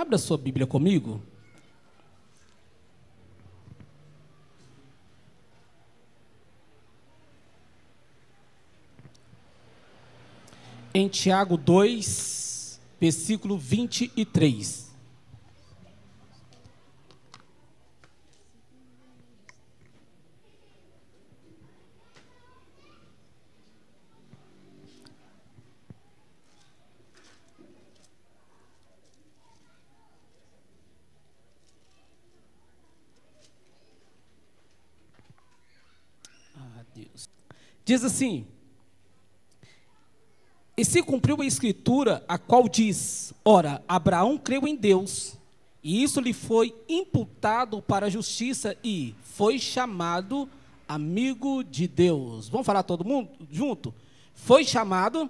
Abra sua Bíblia comigo. Em Tiago 2, versículo 23. Diz assim: E se cumpriu a escritura, a qual diz: Ora, Abraão creu em Deus, e isso lhe foi imputado para a justiça, e foi chamado amigo de Deus. Vamos falar todo mundo junto? Foi chamado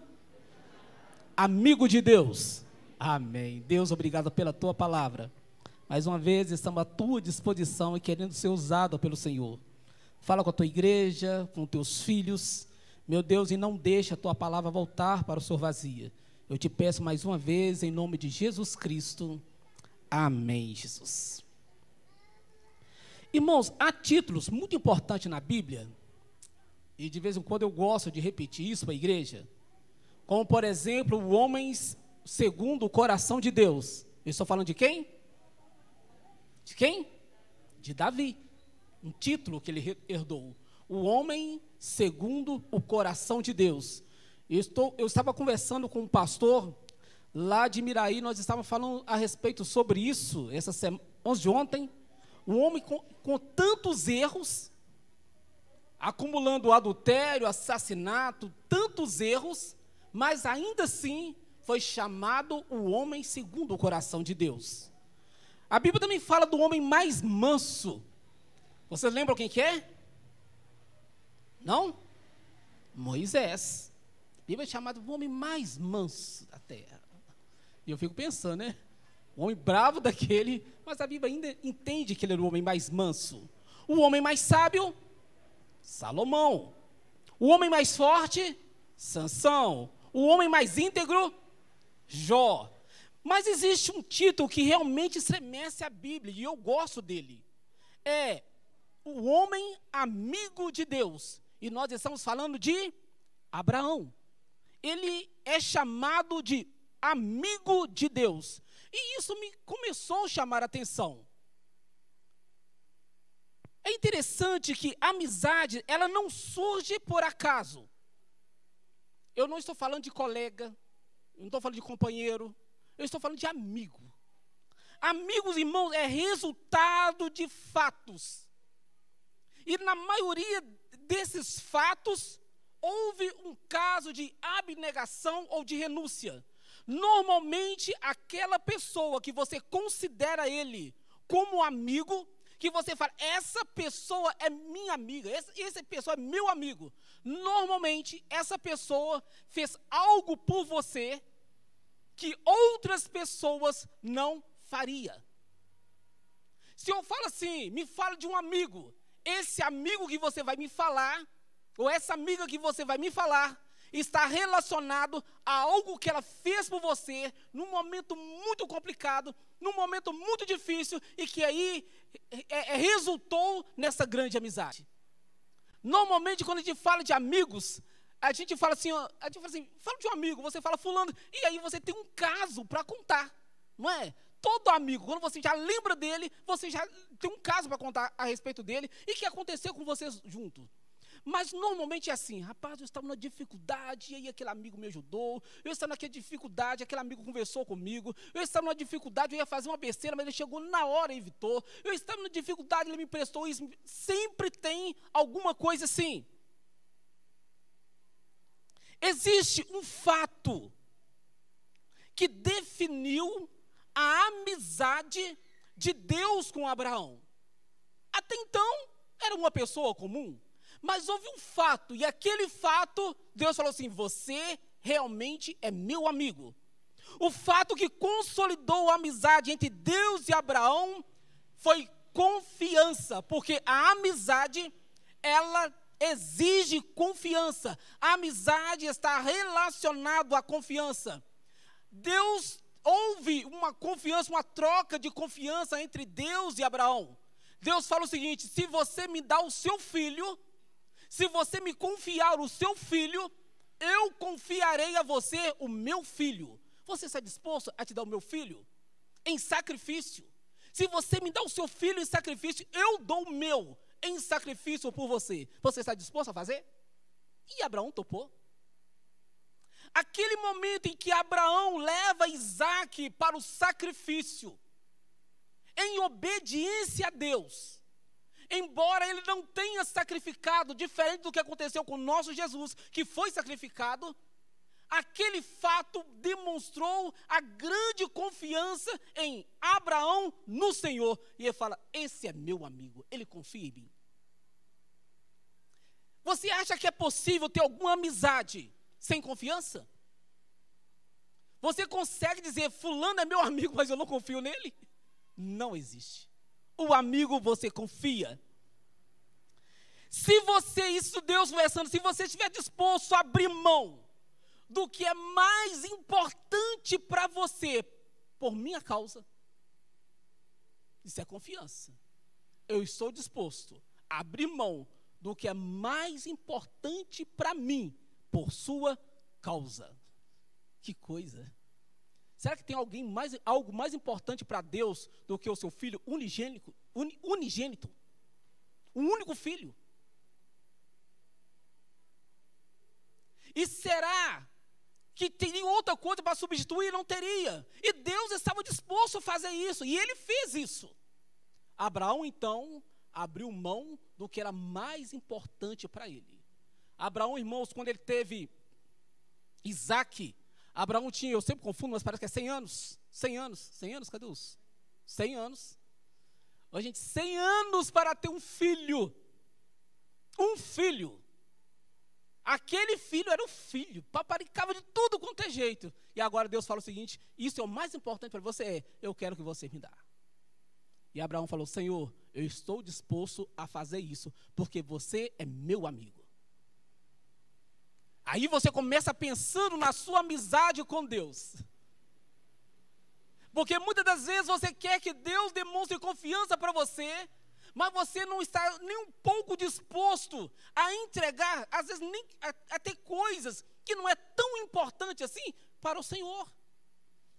amigo de Deus. Amém. Deus, obrigado pela tua palavra. Mais uma vez, estamos à tua disposição e querendo ser usado pelo Senhor. Fala com a tua igreja, com teus filhos. Meu Deus, e não deixe a tua palavra voltar para o Senhor vazia. Eu te peço mais uma vez, em nome de Jesus Cristo. Amém, Jesus. Irmãos, há títulos muito importantes na Bíblia, e de vez em quando eu gosto de repetir isso para a igreja, como por exemplo, o homem segundo o coração de Deus. Eu estou falando de quem? De quem? De Davi um título que ele herdou. O homem segundo o coração de Deus. Eu, estou, eu estava conversando com um pastor lá de Miraí, nós estávamos falando a respeito sobre isso, essa semana, de ontem. Um homem com, com tantos erros, acumulando adultério, assassinato, tantos erros, mas ainda assim foi chamado o homem segundo o coração de Deus. A Bíblia também fala do homem mais manso, vocês lembram quem que é? Não? Moisés. A Bíblia é chamado o homem mais manso da terra. E eu fico pensando, né? O homem bravo daquele, mas a Bíblia ainda entende que ele era o homem mais manso. O homem mais sábio, Salomão. O homem mais forte, Sansão. O homem mais íntegro, Jó. Mas existe um título que realmente estremece a Bíblia, e eu gosto dele. É o homem amigo de Deus. E nós estamos falando de Abraão. Ele é chamado de amigo de Deus. E isso me começou a chamar a atenção. É interessante que a amizade, ela não surge por acaso. Eu não estou falando de colega, não estou falando de companheiro, eu estou falando de amigo. Amigos, irmãos, é resultado de fatos. E na maioria desses fatos, houve um caso de abnegação ou de renúncia. Normalmente, aquela pessoa que você considera ele como amigo, que você fala, essa pessoa é minha amiga, essa, essa pessoa é meu amigo. Normalmente, essa pessoa fez algo por você que outras pessoas não faria. Se eu falo assim, me fala de um amigo, esse amigo que você vai me falar, ou essa amiga que você vai me falar, está relacionado a algo que ela fez por você num momento muito complicado, num momento muito difícil e que aí é, é, resultou nessa grande amizade. Normalmente, quando a gente fala de amigos, a gente fala assim, a gente fala assim, fala de um amigo, você fala fulano, e aí você tem um caso para contar, não é? Todo amigo, quando você já lembra dele, você já tem um caso para contar a respeito dele e que aconteceu com vocês juntos. Mas normalmente é assim, rapaz, eu estava numa dificuldade, e aí aquele amigo me ajudou, eu estava naquela dificuldade, aquele amigo conversou comigo, eu estava numa dificuldade, eu ia fazer uma besteira, mas ele chegou na hora e evitou, eu estava numa dificuldade, ele me emprestou isso, sempre tem alguma coisa assim. Existe um fato que definiu a amizade de Deus com Abraão. Até então, era uma pessoa comum, mas houve um fato, e aquele fato, Deus falou assim: Você realmente é meu amigo. O fato que consolidou a amizade entre Deus e Abraão foi confiança, porque a amizade, ela exige confiança. A amizade está relacionada à confiança. Deus houve uma confiança, uma troca de confiança entre Deus e Abraão. Deus fala o seguinte: se você me dá o seu filho, se você me confiar o seu filho, eu confiarei a você o meu filho. Você está disposto a te dar o meu filho? Em sacrifício. Se você me dá o seu filho em sacrifício, eu dou o meu em sacrifício por você. Você está disposto a fazer? E Abraão topou. Aquele momento em que Abraão leva Isaac para o sacrifício, em obediência a Deus, embora ele não tenha sacrificado, diferente do que aconteceu com o nosso Jesus, que foi sacrificado, aquele fato demonstrou a grande confiança em Abraão no Senhor. E ele fala: Esse é meu amigo, ele confia em mim. Você acha que é possível ter alguma amizade sem confiança? Você consegue dizer, Fulano é meu amigo, mas eu não confio nele? Não existe. O amigo você confia. Se você, isso Deus conversando, se você estiver disposto a abrir mão do que é mais importante para você, por minha causa, isso é confiança. Eu estou disposto a abrir mão do que é mais importante para mim, por sua causa. Que coisa. Será que tem alguém mais, algo mais importante para Deus do que o seu filho unigênico, uni, unigênito? Um único filho. E será que teria outra coisa para substituir? Não teria. E Deus estava disposto a fazer isso, e ele fez isso. Abraão, então, abriu mão do que era mais importante para ele. Abraão, irmãos, quando ele teve Isaac, Abraão tinha, eu sempre confundo, mas parece que é 100 anos. 100 anos, 100 anos, cadê os? 100 anos. A gente, 100 anos para ter um filho. Um filho. Aquele filho era o filho, paparicava de tudo quanto é jeito. E agora Deus fala o seguinte: Isso é o mais importante para você, é, eu quero que você me dá. E Abraão falou: Senhor, eu estou disposto a fazer isso, porque você é meu amigo. Aí você começa pensando na sua amizade com Deus. Porque muitas das vezes você quer que Deus demonstre confiança para você, mas você não está nem um pouco disposto a entregar, às vezes nem a, ter coisas que não é tão importante assim para o Senhor.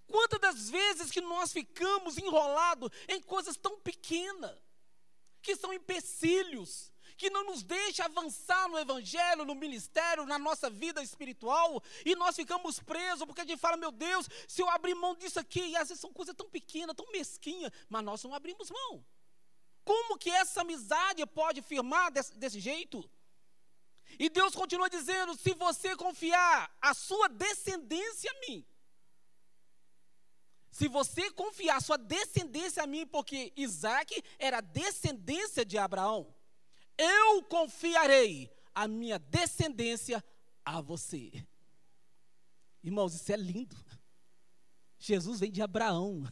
Quantas das vezes que nós ficamos enrolados em coisas tão pequenas, que são empecilhos, que não nos deixa avançar no evangelho, no ministério, na nossa vida espiritual, e nós ficamos presos porque a gente fala, meu Deus, se eu abrir mão disso aqui, e às vezes são coisas tão pequenas, tão mesquinhas, mas nós não abrimos mão. Como que essa amizade pode firmar desse, desse jeito? E Deus continua dizendo: se você confiar a sua descendência a mim, se você confiar a sua descendência a mim, porque Isaac era descendência de Abraão, eu confiarei a minha descendência a você. Irmãos, isso é lindo. Jesus vem de Abraão.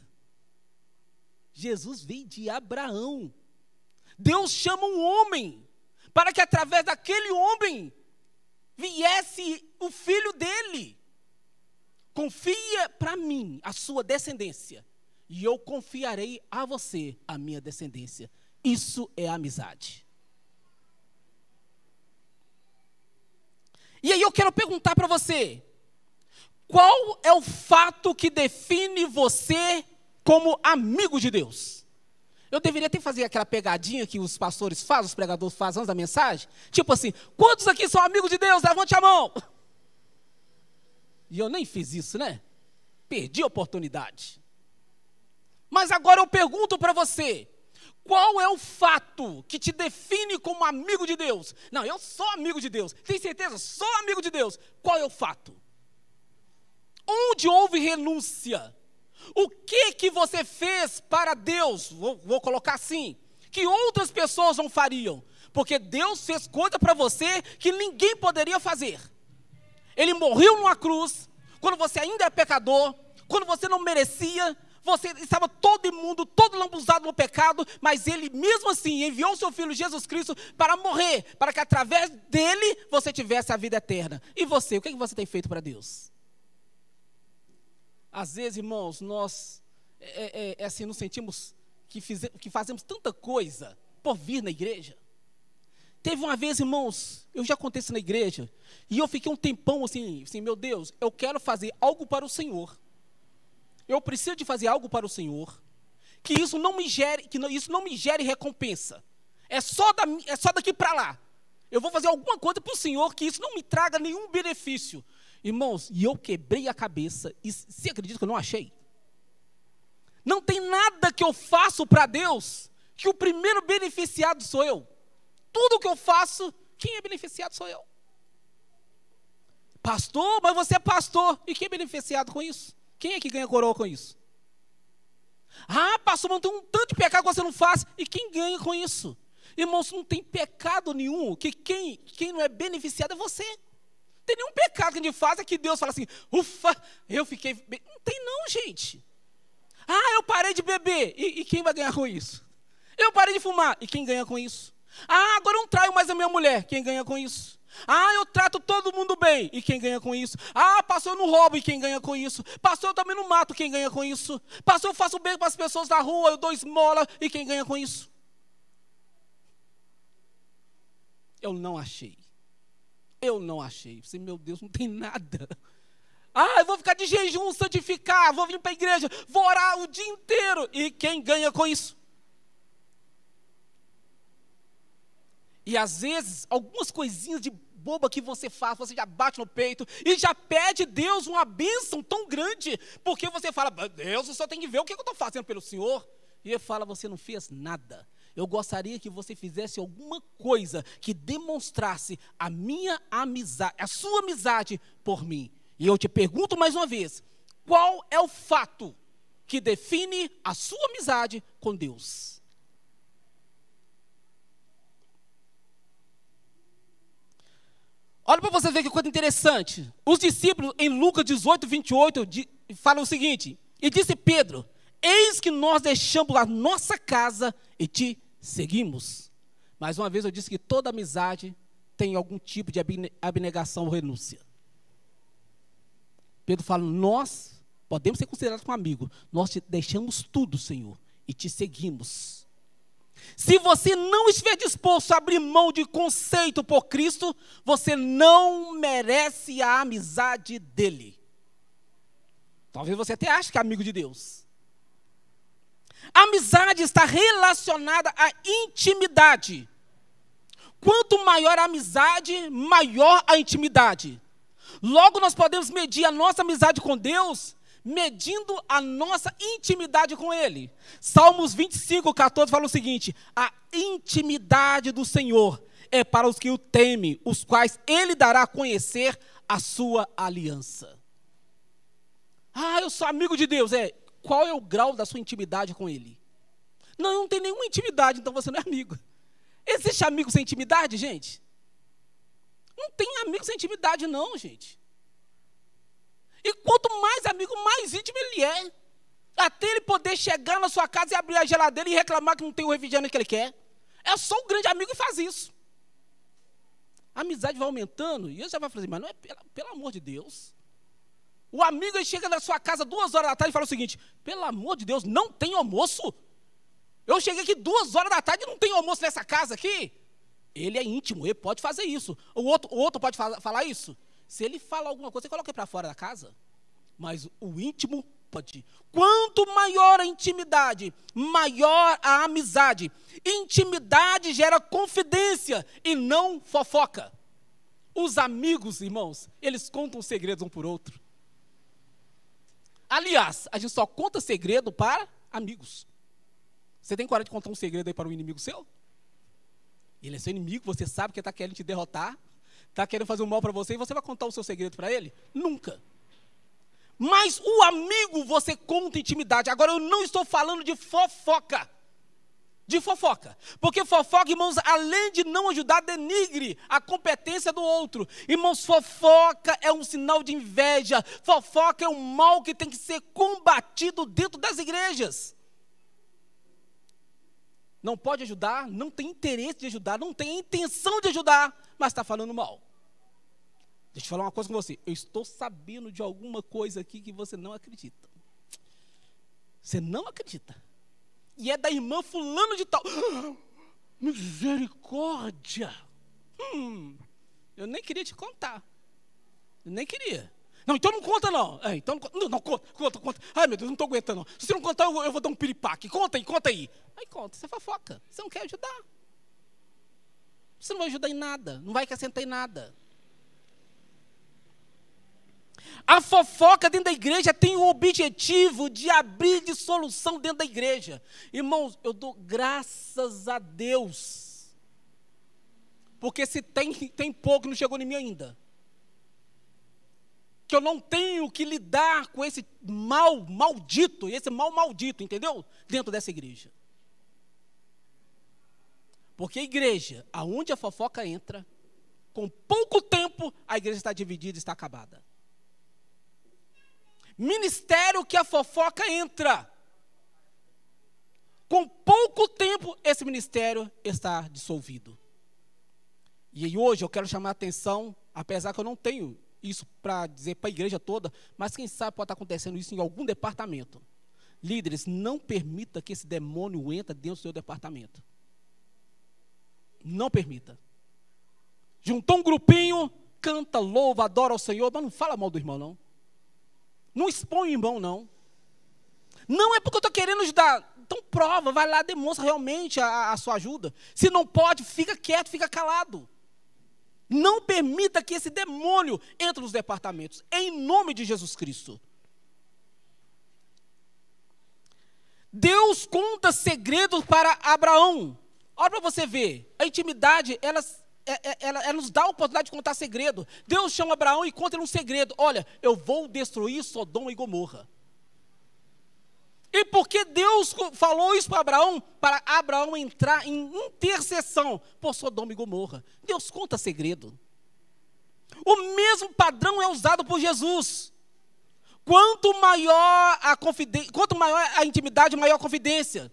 Jesus vem de Abraão. Deus chama um homem para que através daquele homem viesse o filho dele. Confia para mim a sua descendência, e eu confiarei a você a minha descendência. Isso é amizade. E aí eu quero perguntar para você: qual é o fato que define você como amigo de Deus? Eu deveria até fazer aquela pegadinha que os pastores fazem, os pregadores fazem antes da mensagem. Tipo assim: quantos aqui são amigos de Deus? Levante a mão. E eu nem fiz isso, né? Perdi a oportunidade. Mas agora eu pergunto para você: qual é o fato que te define como amigo de Deus? Não, eu sou amigo de Deus. Tem certeza? Sou amigo de Deus. Qual é o fato? Onde houve renúncia? O que que você fez para Deus? Vou, vou colocar assim: que outras pessoas não fariam, porque Deus fez coisa para você que ninguém poderia fazer. Ele morreu numa cruz, quando você ainda é pecador, quando você não merecia, você estava todo imundo, todo lambuzado no pecado, mas ele mesmo assim enviou seu filho Jesus Cristo para morrer, para que através dele você tivesse a vida eterna. E você, o que, é que você tem feito para Deus? Às vezes, irmãos, nós é, é, é assim, nos sentimos que, fize, que fazemos tanta coisa por vir na igreja. Teve uma vez, irmãos, eu já contei isso na igreja, e eu fiquei um tempão assim, assim, meu Deus, eu quero fazer algo para o Senhor. Eu preciso de fazer algo para o Senhor, que isso não me gere, que não, isso não me gere recompensa. É só, da, é só daqui para lá. Eu vou fazer alguma coisa para o Senhor que isso não me traga nenhum benefício. Irmãos, e eu quebrei a cabeça, e se acredita que eu não achei? Não tem nada que eu faço para Deus que o primeiro beneficiado sou eu. Tudo que eu faço, quem é beneficiado sou eu. Pastor, mas você é pastor. E quem é beneficiado com isso? Quem é que ganha coroa com isso? Ah, pastor, mas tem um tanto de pecado que você não faz. E quem ganha com isso? Irmãos, não tem pecado nenhum, que quem, quem não é beneficiado é você. Não tem nenhum pecado que a gente faz é que Deus fala assim, ufa, eu fiquei. Não tem, não, gente. Ah, eu parei de beber. E, e quem vai ganhar com isso? Eu parei de fumar. E quem ganha com isso? Ah, agora eu não traio mais a minha mulher. Quem ganha com isso? Ah, eu trato todo mundo bem. E quem ganha com isso? Ah, pastor, eu não roubo. E quem ganha com isso? Pastor, eu também não mato. Quem ganha com isso? Pastor, eu faço bem para as pessoas na rua. Eu dou esmola. E quem ganha com isso? Eu não achei. Eu não achei. Você, meu Deus, não tem nada. Ah, eu vou ficar de jejum, santificar, vou vir para a igreja, vou orar o dia inteiro. E quem ganha com isso? E às vezes, algumas coisinhas de boba que você faz, você já bate no peito e já pede Deus uma bênção tão grande, porque você fala, Deus, eu só tem que ver o que eu estou fazendo pelo Senhor. E ele fala, você não fez nada. Eu gostaria que você fizesse alguma coisa que demonstrasse a minha amizade, a sua amizade por mim. E eu te pergunto mais uma vez: qual é o fato que define a sua amizade com Deus? Olha para você ver que coisa interessante. Os discípulos, em Lucas 18, 28, falam o seguinte: E disse Pedro: Eis que nós deixamos a nossa casa e te seguimos. Mais uma vez eu disse que toda amizade tem algum tipo de abnegação ou renúncia. Pedro fala: Nós podemos ser considerados como amigos, nós te deixamos tudo, Senhor, e te seguimos. Se você não estiver disposto a abrir mão de conceito por Cristo, você não merece a amizade dele. Talvez você até ache que é amigo de Deus. A amizade está relacionada à intimidade. Quanto maior a amizade, maior a intimidade. Logo, nós podemos medir a nossa amizade com Deus medindo a nossa intimidade com Ele. Salmos 25, 14 fala o seguinte: A intimidade do Senhor é para os que o temem, os quais Ele dará a conhecer a sua aliança. Ah, eu sou amigo de Deus. É, qual é o grau da sua intimidade com Ele? Não, não tem nenhuma intimidade, então você não é amigo. Existe amigo sem intimidade, gente? Não tem amigo sem intimidade, não, gente. E quanto mais amigo, mais íntimo ele é. Até ele poder chegar na sua casa e abrir a geladeira e reclamar que não tem o refrigerante que ele quer. É só um grande amigo que faz isso. A amizade vai aumentando e você vai falar assim, mas não é pelo, pelo amor de Deus. O amigo ele chega na sua casa duas horas da tarde e fala o seguinte: pelo amor de Deus, não tem almoço. Eu cheguei aqui duas horas da tarde e não tem almoço nessa casa aqui. Ele é íntimo, ele pode fazer isso. O outro, o outro pode falar isso. Se ele fala alguma coisa, você coloca ele para fora da casa. Mas o íntimo pode. Quanto maior a intimidade, maior a amizade. Intimidade gera confidência e não fofoca. Os amigos, irmãos, eles contam segredos um por outro. Aliás, a gente só conta segredo para amigos. Você tem coragem de contar um segredo aí para um inimigo seu? Ele é seu inimigo, você sabe que está querendo te derrotar, está querendo fazer um mal para você e você vai contar o seu segredo para ele? Nunca. Mas o amigo você conta intimidade. Agora eu não estou falando de fofoca. De fofoca. Porque fofoca, irmãos, além de não ajudar, denigre a competência do outro. Irmãos, fofoca é um sinal de inveja. Fofoca é um mal que tem que ser combatido dentro das igrejas não pode ajudar, não tem interesse de ajudar, não tem intenção de ajudar, mas está falando mal. Deixa eu falar uma coisa com você. Eu estou sabendo de alguma coisa aqui que você não acredita. Você não acredita. E é da irmã fulano de tal. Misericórdia! Hum, eu nem queria te contar. Eu nem queria. Não, então não conta não. É, então não, não, não, conta, conta, conta. Ai meu Deus, não estou aguentando. Se você não contar, eu, eu vou dar um piripaque. Conta aí, conta aí. Aí conta, você fofoca. Você não quer ajudar. Você não vai ajudar em nada, não vai acrescentar em nada. A fofoca dentro da igreja tem o objetivo de abrir de solução dentro da igreja. Irmãos, eu dou graças a Deus. Porque se tem, tem pouco, não chegou em mim ainda. Que eu não tenho que lidar com esse mal maldito, esse mal maldito, entendeu? Dentro dessa igreja. Porque a igreja, aonde a fofoca entra, com pouco tempo, a igreja está dividida, está acabada. Ministério que a fofoca entra. Com pouco tempo, esse ministério está dissolvido. E hoje eu quero chamar a atenção, apesar que eu não tenho isso para dizer para a igreja toda, mas quem sabe pode estar acontecendo isso em algum departamento. Líderes, não permita que esse demônio entre dentro do seu departamento. Não permita. Juntou um grupinho, canta, louva, adora ao Senhor, mas não fala mal do irmão, não. Não expõe o irmão, não. Não é porque eu estou querendo ajudar. Então prova, vai lá, demonstra realmente a, a sua ajuda. Se não pode, fica quieto, fica calado. Não permita que esse demônio entre nos departamentos. Em nome de Jesus Cristo. Deus conta segredos para Abraão. Olha para você ver, a intimidade, ela, é, é, ela, ela, nos dá a oportunidade de contar segredo. Deus chama Abraão e conta ele um segredo. Olha, eu vou destruir Sodoma e Gomorra. E porque Deus falou isso para Abraão? Para Abraão entrar em intercessão por Sodoma e Gomorra. Deus conta segredo. O mesmo padrão é usado por Jesus. Quanto maior a quanto maior a intimidade, maior a confidência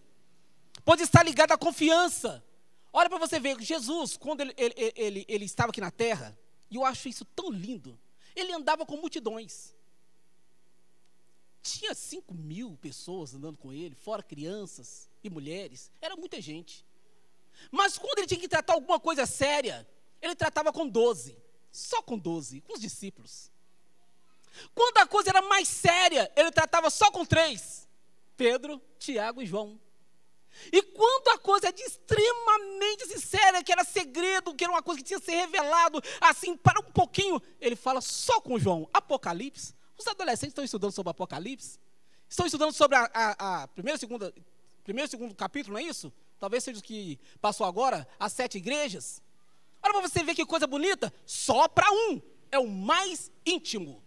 pode estar ligado à confiança. Olha para você ver, Jesus, quando ele, ele, ele, ele estava aqui na terra, e eu acho isso tão lindo, ele andava com multidões. Tinha cinco mil pessoas andando com ele, fora crianças e mulheres, era muita gente. Mas quando ele tinha que tratar alguma coisa séria, ele tratava com doze, só com doze, com os discípulos. Quando a coisa era mais séria, ele tratava só com três: Pedro, Tiago e João. E quando a coisa de extremamente sincera, que era segredo, que era uma coisa que tinha que ser revelado, assim, para um pouquinho, ele fala só com João, Apocalipse. Os adolescentes estão estudando sobre Apocalipse? Estão estudando sobre a, a, a primeira, segunda, primeiro e segundo capítulo, não é isso? Talvez seja o que passou agora, as sete igrejas. Olha para você ver que coisa bonita, só para um, é o mais íntimo.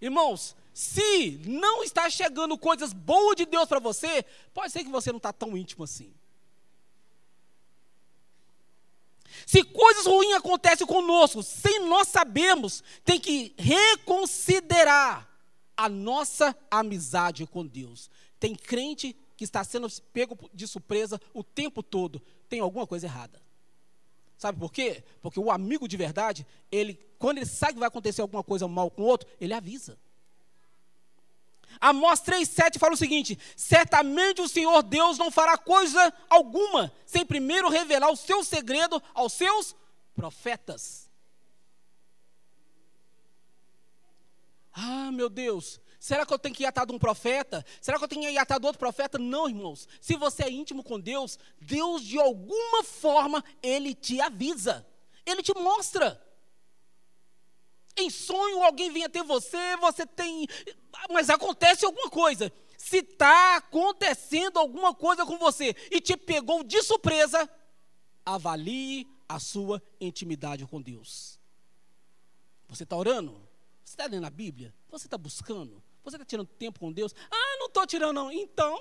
Irmãos, se não está chegando coisas boas de Deus para você, pode ser que você não está tão íntimo assim. Se coisas ruins acontecem conosco, sem nós sabermos, tem que reconsiderar a nossa amizade com Deus. Tem crente que está sendo pego de surpresa o tempo todo. Tem alguma coisa errada. Sabe por quê? Porque o amigo de verdade, ele, quando ele sabe que vai acontecer alguma coisa mal com o outro, ele avisa. Amós 3,7 fala o seguinte: certamente o Senhor Deus não fará coisa alguma sem primeiro revelar o seu segredo aos seus profetas. Ah, meu Deus, será que eu tenho que ir atrás de um profeta? Será que eu tenho que ir atrás de outro profeta? Não, irmãos. Se você é íntimo com Deus, Deus de alguma forma, Ele te avisa, Ele te mostra. Em sonho alguém vem até você, você tem. Mas acontece alguma coisa. Se está acontecendo alguma coisa com você e te pegou de surpresa, avalie a sua intimidade com Deus. Você está orando? Você está lendo a Bíblia? Você está buscando? Você está tirando tempo com Deus? Ah, não estou tirando, não. Então.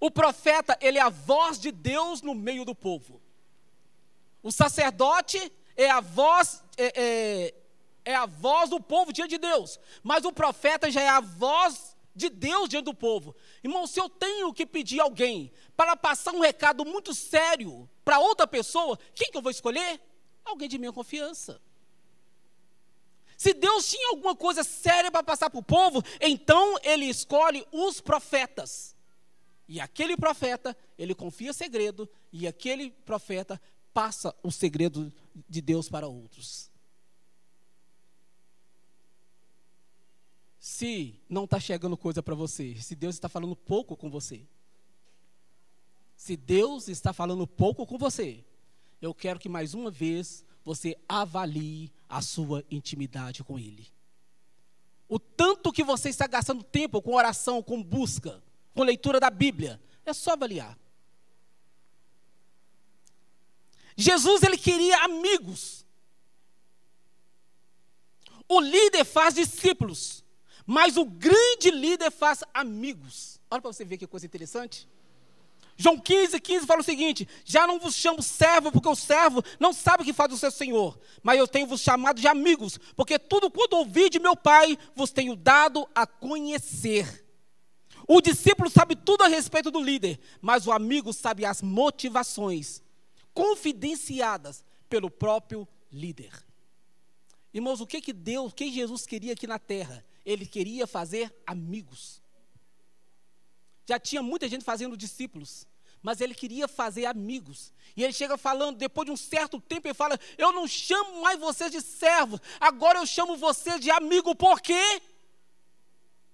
O profeta, ele é a voz de Deus no meio do povo. O sacerdote é a voz, é, é, é a voz do povo diante de Deus. Mas o profeta já é a voz de Deus diante do povo. Irmão, se eu tenho que pedir alguém para passar um recado muito sério para outra pessoa, quem que eu vou escolher? Alguém de minha confiança. Se Deus tinha alguma coisa séria para passar para o povo, então ele escolhe os profetas. E aquele profeta, ele confia segredo, e aquele profeta passa o segredo de Deus para outros. Se não está chegando coisa para você, se Deus está falando pouco com você, se Deus está falando pouco com você, eu quero que mais uma vez você avalie a sua intimidade com Ele. O tanto que você está gastando tempo com oração, com busca, com leitura da Bíblia, é só avaliar. Jesus ele queria amigos. O líder faz discípulos, mas o grande líder faz amigos. Olha para você ver que coisa interessante. João 15, 15 fala o seguinte: Já não vos chamo servo, porque o servo não sabe o que faz o seu senhor, mas eu tenho vos chamado de amigos, porque tudo quanto ouvi de meu Pai vos tenho dado a conhecer. O discípulo sabe tudo a respeito do líder, mas o amigo sabe as motivações confidenciadas pelo próprio líder. Irmãos, o que que Deus, o que Jesus queria aqui na terra? Ele queria fazer amigos. Já tinha muita gente fazendo discípulos, mas ele queria fazer amigos. E ele chega falando, depois de um certo tempo, ele fala: Eu não chamo mais vocês de servos, agora eu chamo vocês de amigo. Por quê?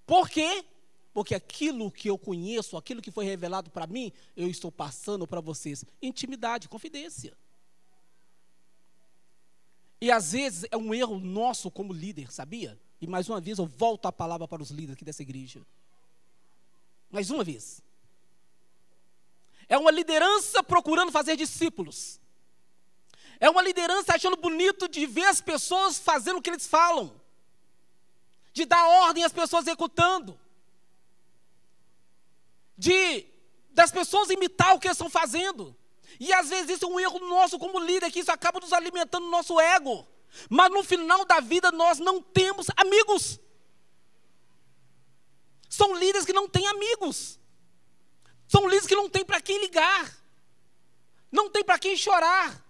Por quê? Porque aquilo que eu conheço, aquilo que foi revelado para mim, eu estou passando para vocês. Intimidade, confidência. E às vezes é um erro nosso como líder, sabia? E mais uma vez eu volto a palavra para os líderes aqui dessa igreja. Mais uma vez. É uma liderança procurando fazer discípulos. É uma liderança achando bonito de ver as pessoas fazendo o que eles falam. De dar ordem às pessoas executando de das pessoas imitar o que eles estão fazendo. E às vezes isso é um erro nosso como líder, que isso acaba nos alimentando o nosso ego. Mas no final da vida nós não temos amigos. São líderes que não têm amigos. São líderes que não têm para quem ligar. Não tem para quem chorar.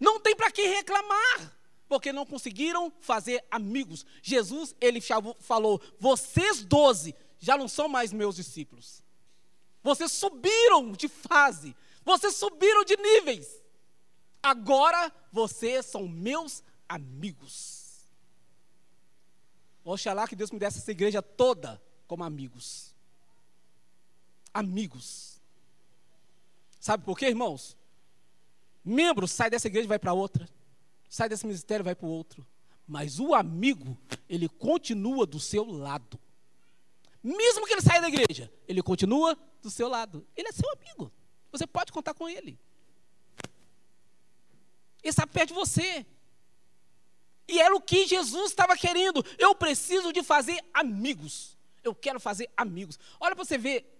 Não tem para quem reclamar. Porque não conseguiram fazer amigos. Jesus, ele falou: vocês doze já não são mais meus discípulos. Vocês subiram de fase. Vocês subiram de níveis. Agora vocês são meus amigos. Oxalá que Deus me desse essa igreja toda como amigos. Amigos. Sabe por quê, irmãos? Membro sai dessa igreja e vai para outra. Sai desse ministério e vai para o outro. Mas o amigo, ele continua do seu lado. Mesmo que ele saia da igreja, ele continua do seu lado. Ele é seu amigo. Você pode contar com ele. Ele está perto de você. E era o que Jesus estava querendo. Eu preciso de fazer amigos. Eu quero fazer amigos. Olha para você ver.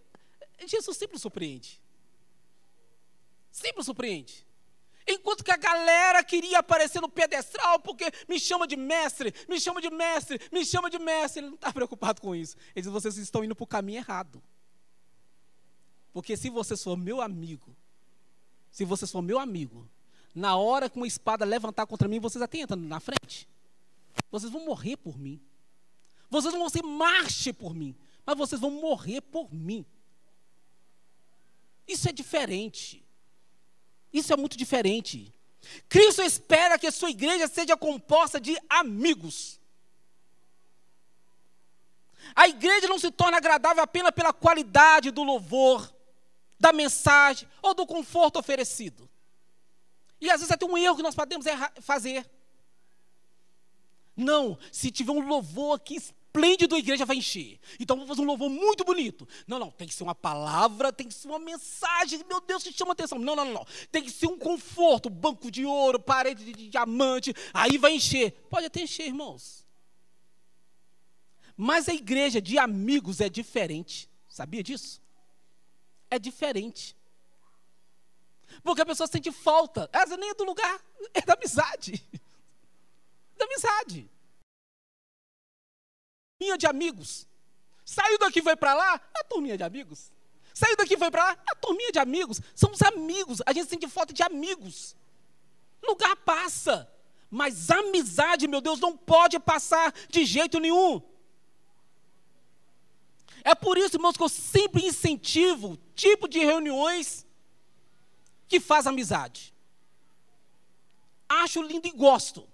Jesus sempre surpreende. Sempre surpreende. Enquanto que a galera queria aparecer no pedestral, porque me chama de mestre, me chama de mestre, me chama de mestre. Ele não está preocupado com isso. Ele diz: vocês estão indo para o caminho errado. Porque se você for meu amigo, se você for meu amigo, na hora que uma espada levantar contra mim, vocês até entram na frente. Vocês vão morrer por mim. Vocês vão ser marche por mim. Mas vocês vão morrer por mim. Isso é diferente. Isso é muito diferente. Cristo espera que a sua igreja seja composta de amigos. A igreja não se torna agradável apenas pela qualidade do louvor, da mensagem ou do conforto oferecido. E às vezes até um erro que nós podemos fazer. Não, se tiver um louvor que esplêndido, a igreja vai encher. Então vamos fazer um louvor muito bonito. Não, não, tem que ser uma palavra, tem que ser uma mensagem, meu Deus, que chama atenção. Não, não, não. Tem que ser um conforto, banco de ouro, parede de, de diamante, aí vai encher. Pode até encher, irmãos. Mas a igreja de amigos é diferente. Sabia disso? É diferente. Porque a pessoa sente falta. Essa nem é do lugar, é da amizade. Da amizade turminha de amigos. Saiu daqui foi para lá, a turminha de amigos. Saiu daqui foi para lá, a turminha de amigos. São os amigos. A gente sente falta de amigos. Lugar passa. Mas amizade, meu Deus, não pode passar de jeito nenhum. É por isso, irmãos, que eu sempre incentivo tipo de reuniões que faz amizade. Acho lindo e gosto.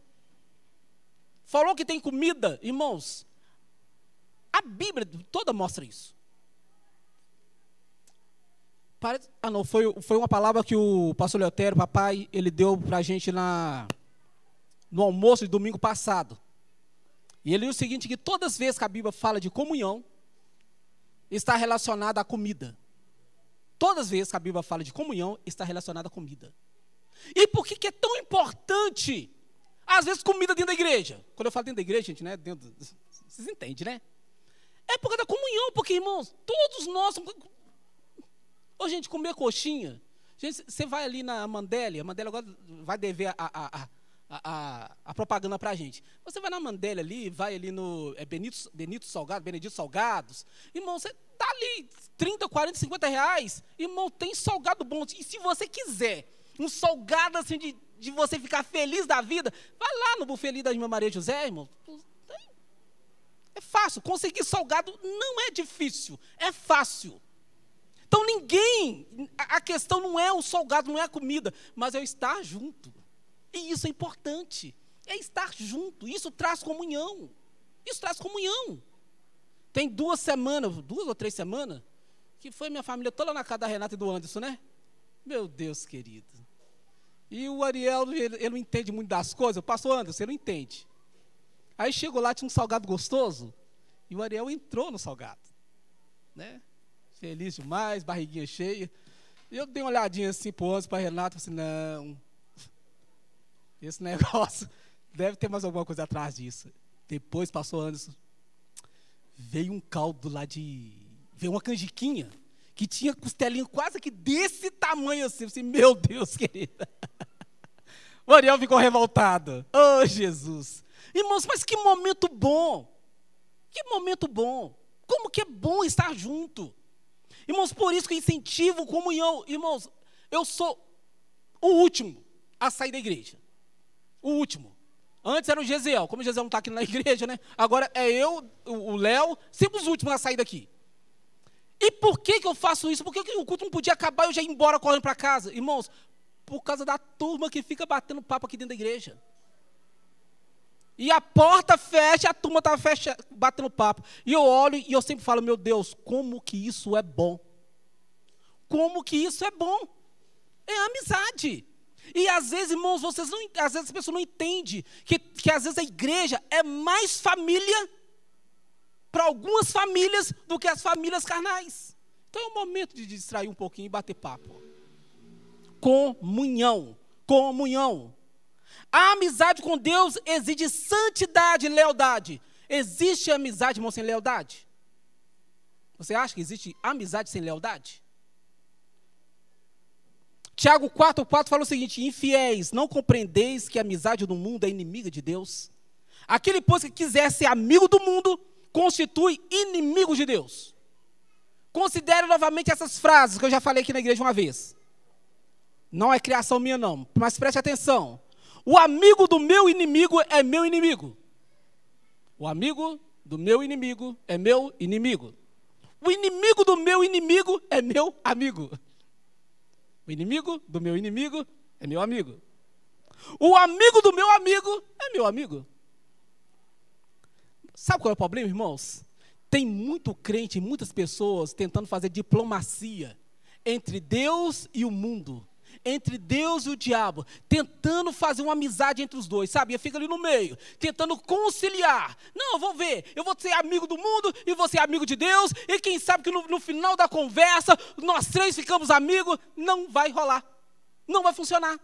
Falou que tem comida, irmãos. A Bíblia toda mostra isso. Ah, não, foi, foi uma palavra que o pastor Leotério, papai, ele deu para a gente na, no almoço de domingo passado. E ele diz o seguinte, que todas as vezes que a Bíblia fala de comunhão, está relacionada à comida. Todas as vezes que a Bíblia fala de comunhão, está relacionada à comida. E por que, que é tão importante, às vezes, comida dentro da igreja? Quando eu falo dentro da igreja, gente, né? Dentro, vocês entendem, né? É por causa da comunhão, porque, irmãos, todos nós. Ô, gente, comer coxinha. Gente, você vai ali na Mandélia, a Mandélia agora vai dever a, a, a a, a, propaganda para a gente. Você vai na Mandela ali, vai ali no é Benito, Benito Salgado, Benedito Salgados. Irmão, você tá ali 30, 40, 50 reais. Irmão, tem salgado bom. E se você quiser um salgado assim de, de você ficar feliz da vida, vai lá no buffet ali da irmã Maria José, irmão. É fácil. Conseguir salgado não é difícil. É fácil. Então ninguém, a questão não é o salgado, não é a comida, mas é eu estar junto. E isso é importante. É estar junto. Isso traz comunhão. Isso traz comunhão. Tem duas semanas, duas ou três semanas, que foi minha família toda na casa da Renata e do Anderson, né? Meu Deus querido. E o Ariel, ele, ele não entende muito das coisas. O pastor Anderson, ele não entende. Aí chegou lá, tinha um salgado gostoso, e o Ariel entrou no salgado. Né? Feliz demais, barriguinha cheia. E eu dei uma olhadinha assim pro Anderson, para falei assim, não, esse negócio deve ter mais alguma coisa atrás disso. Depois passou anos, veio um caldo lá de. Veio uma canjiquinha que tinha costelinha quase que desse tamanho assim. assim meu Deus, querida. O Ariel ficou revoltado. Oh, Jesus. Irmãos, mas que momento bom. Que momento bom. Como que é bom estar junto. Irmãos, por isso que eu incentivo comunhão. Irmãos, eu sou o último a sair da igreja. O último. Antes era o Gesiel. Como o Gesiel não está aqui na igreja, né? Agora é eu, o Léo, sempre os últimos a sair daqui. E por que, que eu faço isso? Por que, que o culto não podia acabar e eu já ir embora correndo para casa? Irmãos, por causa da turma que fica batendo papo aqui dentro da igreja. E a porta fecha, a turma está batendo papo. E eu olho e eu sempre falo, meu Deus, como que isso é bom. Como que isso é bom. É amizade. E às vezes, irmãos, vocês não, às vezes a pessoa não entende que, que às vezes a igreja é mais família para algumas famílias do que as famílias carnais. Então é o momento de distrair um pouquinho e bater papo. Comunhão, comunhão. A amizade com Deus exige santidade e lealdade. Existe amizade, irmão, sem lealdade? Você acha que existe amizade sem lealdade? Tiago 4,4 fala o seguinte: Infiéis, não compreendeis que a amizade do mundo é inimiga de Deus? Aquele, pois, que quiser ser amigo do mundo, constitui inimigo de Deus. Considere novamente essas frases que eu já falei aqui na igreja uma vez. Não é criação minha, não, mas preste atenção. O amigo do meu inimigo é meu inimigo. O amigo do meu inimigo é meu inimigo. O inimigo do meu inimigo é meu amigo. O inimigo do meu inimigo é meu amigo. O amigo do meu amigo é meu amigo. Sabe qual é o problema, irmãos? Tem muito crente, muitas pessoas tentando fazer diplomacia entre Deus e o mundo entre Deus e o diabo, tentando fazer uma amizade entre os dois, sabe? Fica ali no meio, tentando conciliar. Não, vou ver, eu vou ser amigo do mundo e vou ser amigo de Deus, e quem sabe que no, no final da conversa, nós três ficamos amigos, não vai rolar, não vai funcionar.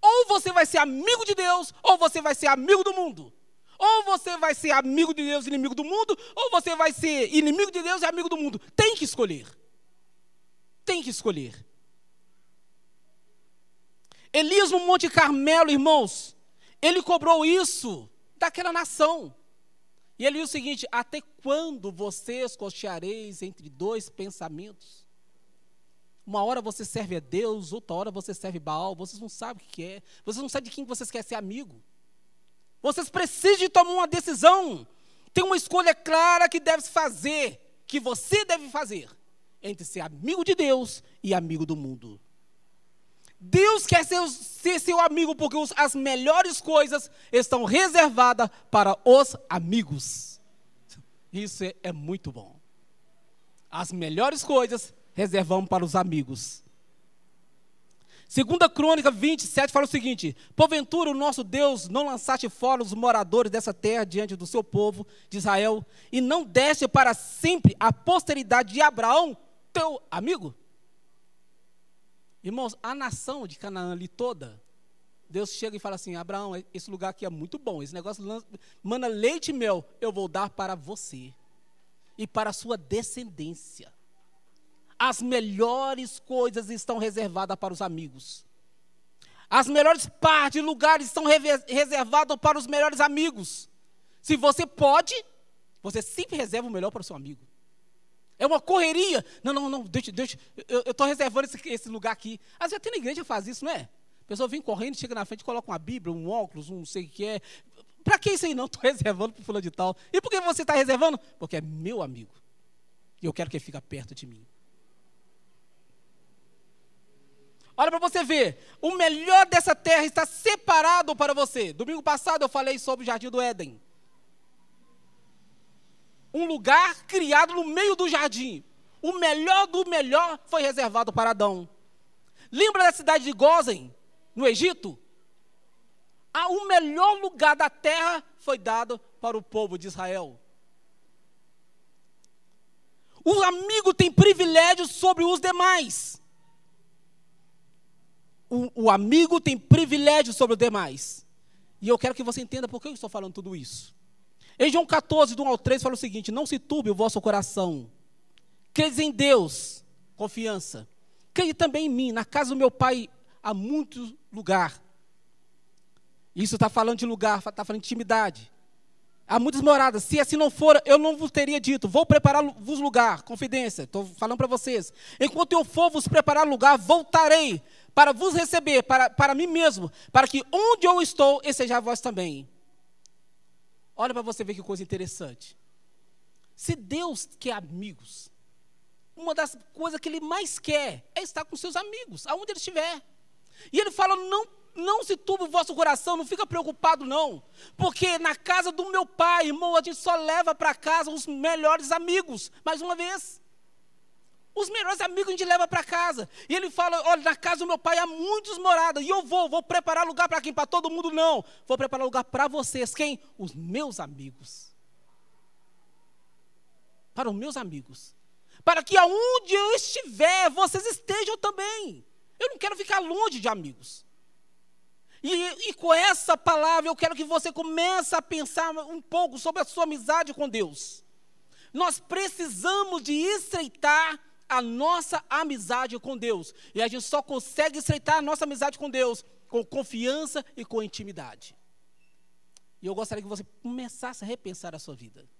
Ou você vai ser amigo de Deus, ou você vai ser amigo do mundo. Ou você vai ser amigo de Deus e inimigo do mundo, ou você vai ser inimigo de Deus e amigo do mundo. Tem que escolher. Tem que escolher. Elias no Monte Carmelo, irmãos, ele cobrou isso daquela nação. E ele diz o seguinte: Até quando vocês cocheareis entre dois pensamentos? Uma hora você serve a Deus, outra hora você serve Baal, vocês não sabem o que é, vocês não sabem de quem vocês querem ser amigo. Vocês precisam tomar uma decisão. Tem uma escolha clara que deve fazer, que você deve fazer, entre ser amigo de Deus e amigo do mundo. Deus quer ser, ser seu amigo porque os, as melhores coisas estão reservadas para os amigos. Isso é, é muito bom. As melhores coisas reservamos para os amigos. Segunda Crônica 27 fala o seguinte: Porventura o nosso Deus não lançaste fora os moradores dessa terra diante do seu povo de Israel, e não deste para sempre a posteridade de Abraão, teu amigo? Irmãos, a nação de Canaã ali toda, Deus chega e fala assim: Abraão, esse lugar aqui é muito bom, esse negócio manda leite e mel, eu vou dar para você e para a sua descendência. As melhores coisas estão reservadas para os amigos. As melhores partes, lugares estão reservados para os melhores amigos. Se você pode, você sempre reserva o melhor para o seu amigo. É uma correria. Não, não, não, deixa, deixa. Eu estou reservando esse, esse, lugar aqui. Às vezes até na igreja faz isso, não é? A pessoa vem correndo, chega na frente, coloca uma Bíblia, um óculos, um sei o que é. Para que isso aí não? Estou reservando para o fulano de tal. E por que você está reservando? Porque é meu amigo. E eu quero que ele fique perto de mim. Olha para você ver, o melhor dessa terra está separado para você. Domingo passado eu falei sobre o jardim do Éden. Um lugar criado no meio do jardim. O melhor do melhor foi reservado para Adão. Lembra da cidade de Gozen, no Egito? Ah, o melhor lugar da terra foi dado para o povo de Israel. O amigo tem privilégios sobre os demais o, o amigo tem privilégio sobre os demais. E eu quero que você entenda por que eu estou falando tudo isso. Em João 14, do 1 ao 3, fala o seguinte: Não se turbe o vosso coração. Credes em Deus, confiança. Crede também em mim. Na casa do meu pai há muito lugar. Isso está falando de lugar, está falando de intimidade. Há muitas moradas. Se assim não for, eu não vos teria dito. Vou preparar-vos lugar. Confidência. Estou falando para vocês. Enquanto eu for vos preparar lugar, voltarei para vos receber, para, para mim mesmo, para que onde eu estou, esteja vós também. Olha para você ver que coisa interessante. Se Deus quer amigos, uma das coisas que Ele mais quer é estar com seus amigos, aonde Ele estiver. E Ele fala: não, não se turbe o vosso coração, não fica preocupado, não. Porque na casa do meu pai, irmão, a gente só leva para casa os melhores amigos. Mais uma vez. Os melhores amigos a gente leva para casa. E ele fala: olha, na casa do meu pai há muitos moradas. E eu vou, vou preparar lugar para quem? Para todo mundo? Não. Vou preparar lugar para vocês. Quem? Os meus amigos. Para os meus amigos. Para que aonde eu estiver, vocês estejam também. Eu não quero ficar longe de amigos. E, e com essa palavra eu quero que você comece a pensar um pouco sobre a sua amizade com Deus. Nós precisamos de estreitar a nossa amizade com Deus. E a gente só consegue estreitar a nossa amizade com Deus com confiança e com intimidade. E eu gostaria que você começasse a repensar a sua vida.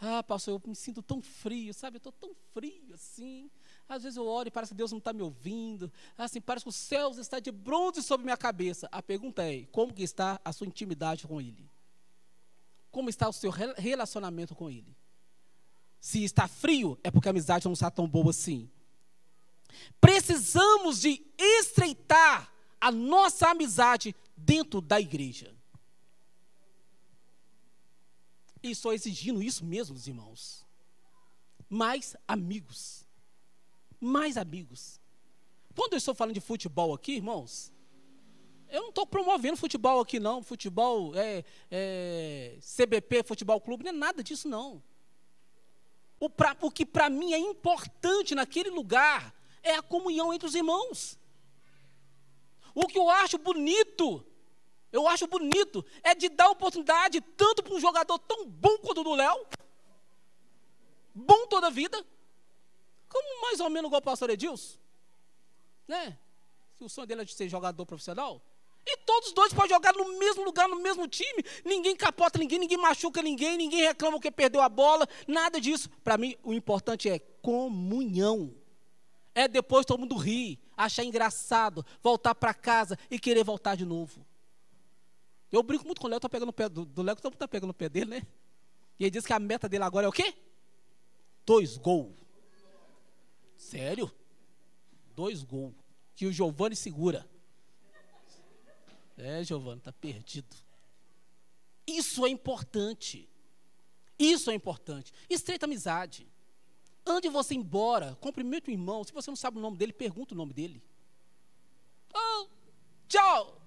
Ah, pastor, eu me sinto tão frio, sabe? Eu estou tão frio assim. Às vezes eu oro e parece que Deus não está me ouvindo. Assim, parece que os céus estão de bronze sobre minha cabeça. A pergunta é, como que está a sua intimidade com Ele? Como está o seu relacionamento com Ele? Se está frio, é porque a amizade não está tão boa assim. Precisamos de estreitar a nossa amizade dentro da igreja. E estou exigindo isso mesmo, irmãos. Mais amigos. Mais amigos. Quando eu estou falando de futebol aqui, irmãos, eu não estou promovendo futebol aqui, não. Futebol, é, é, CBP, Futebol Clube, não é nada disso, não. O, pra, o que para mim é importante naquele lugar é a comunhão entre os irmãos. O que eu acho bonito, eu acho bonito, é de dar oportunidade tanto para um jogador tão bom quanto o do Léo, bom toda a vida, como mais ou menos igual o pastor Edilson, né? Se o sonho dele é de ser jogador profissional, e todos dois podem jogar no mesmo lugar, no mesmo time. Ninguém capota ninguém, ninguém machuca ninguém, ninguém reclama que perdeu a bola, nada disso. Para mim, o importante é comunhão. É depois todo mundo rir, achar engraçado, voltar para casa e querer voltar de novo. Eu brinco muito com o Léo, estou pegando o pé do, do Léo, está pegando o pé dele, né? E ele diz que a meta dele agora é o quê? Dois gols. Sério? Dois gols. Que o Giovanni segura. É, Giovanni, está perdido. Isso é importante. Isso é importante. Estreita amizade. Ande você embora, cumprimenta o irmão. Se você não sabe o nome dele, pergunta o nome dele. Oh, tchau.